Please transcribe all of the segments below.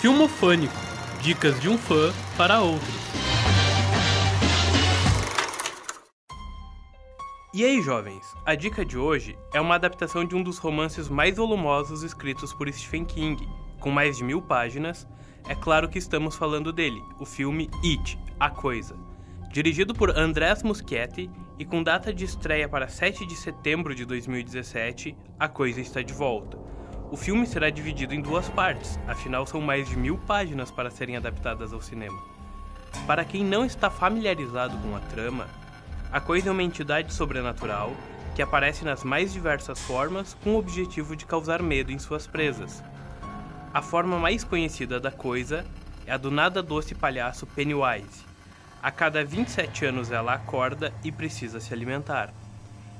Filmofânico Dicas de um fã para outros. E aí, jovens? A dica de hoje é uma adaptação de um dos romances mais volumosos escritos por Stephen King, com mais de mil páginas. É claro que estamos falando dele, o filme It, A Coisa. Dirigido por Andrés Muschietti e com data de estreia para 7 de setembro de 2017, A Coisa está de volta. O filme será dividido em duas partes, afinal são mais de mil páginas para serem adaptadas ao cinema. Para quem não está familiarizado com a trama, a coisa é uma entidade sobrenatural que aparece nas mais diversas formas com o objetivo de causar medo em suas presas. A forma mais conhecida da coisa é a do nada doce palhaço Pennywise. A cada 27 anos ela acorda e precisa se alimentar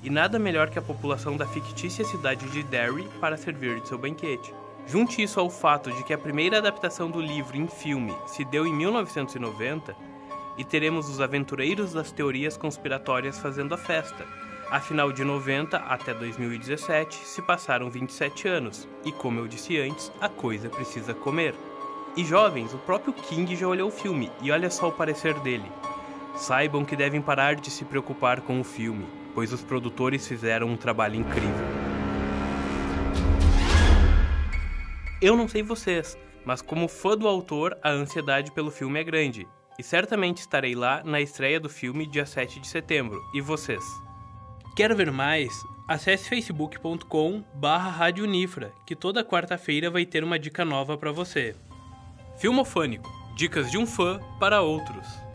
e nada melhor que a população da fictícia cidade de Derry para servir de seu banquete. Junte isso ao fato de que a primeira adaptação do livro em filme se deu em 1990 e teremos os aventureiros das teorias conspiratórias fazendo a festa. Afinal, de 90 até 2017 se passaram 27 anos, e como eu disse antes, a coisa precisa comer. E jovens, o próprio King já olhou o filme e olha só o parecer dele. Saibam que devem parar de se preocupar com o filme, pois os produtores fizeram um trabalho incrível. Eu não sei vocês, mas como fã do autor, a ansiedade pelo filme é grande, e certamente estarei lá na estreia do filme dia 7 de setembro. E vocês? Quer ver mais? Acesse facebook.com barra que toda quarta-feira vai ter uma dica nova para você. Filmofânico. Dicas de um fã para outros.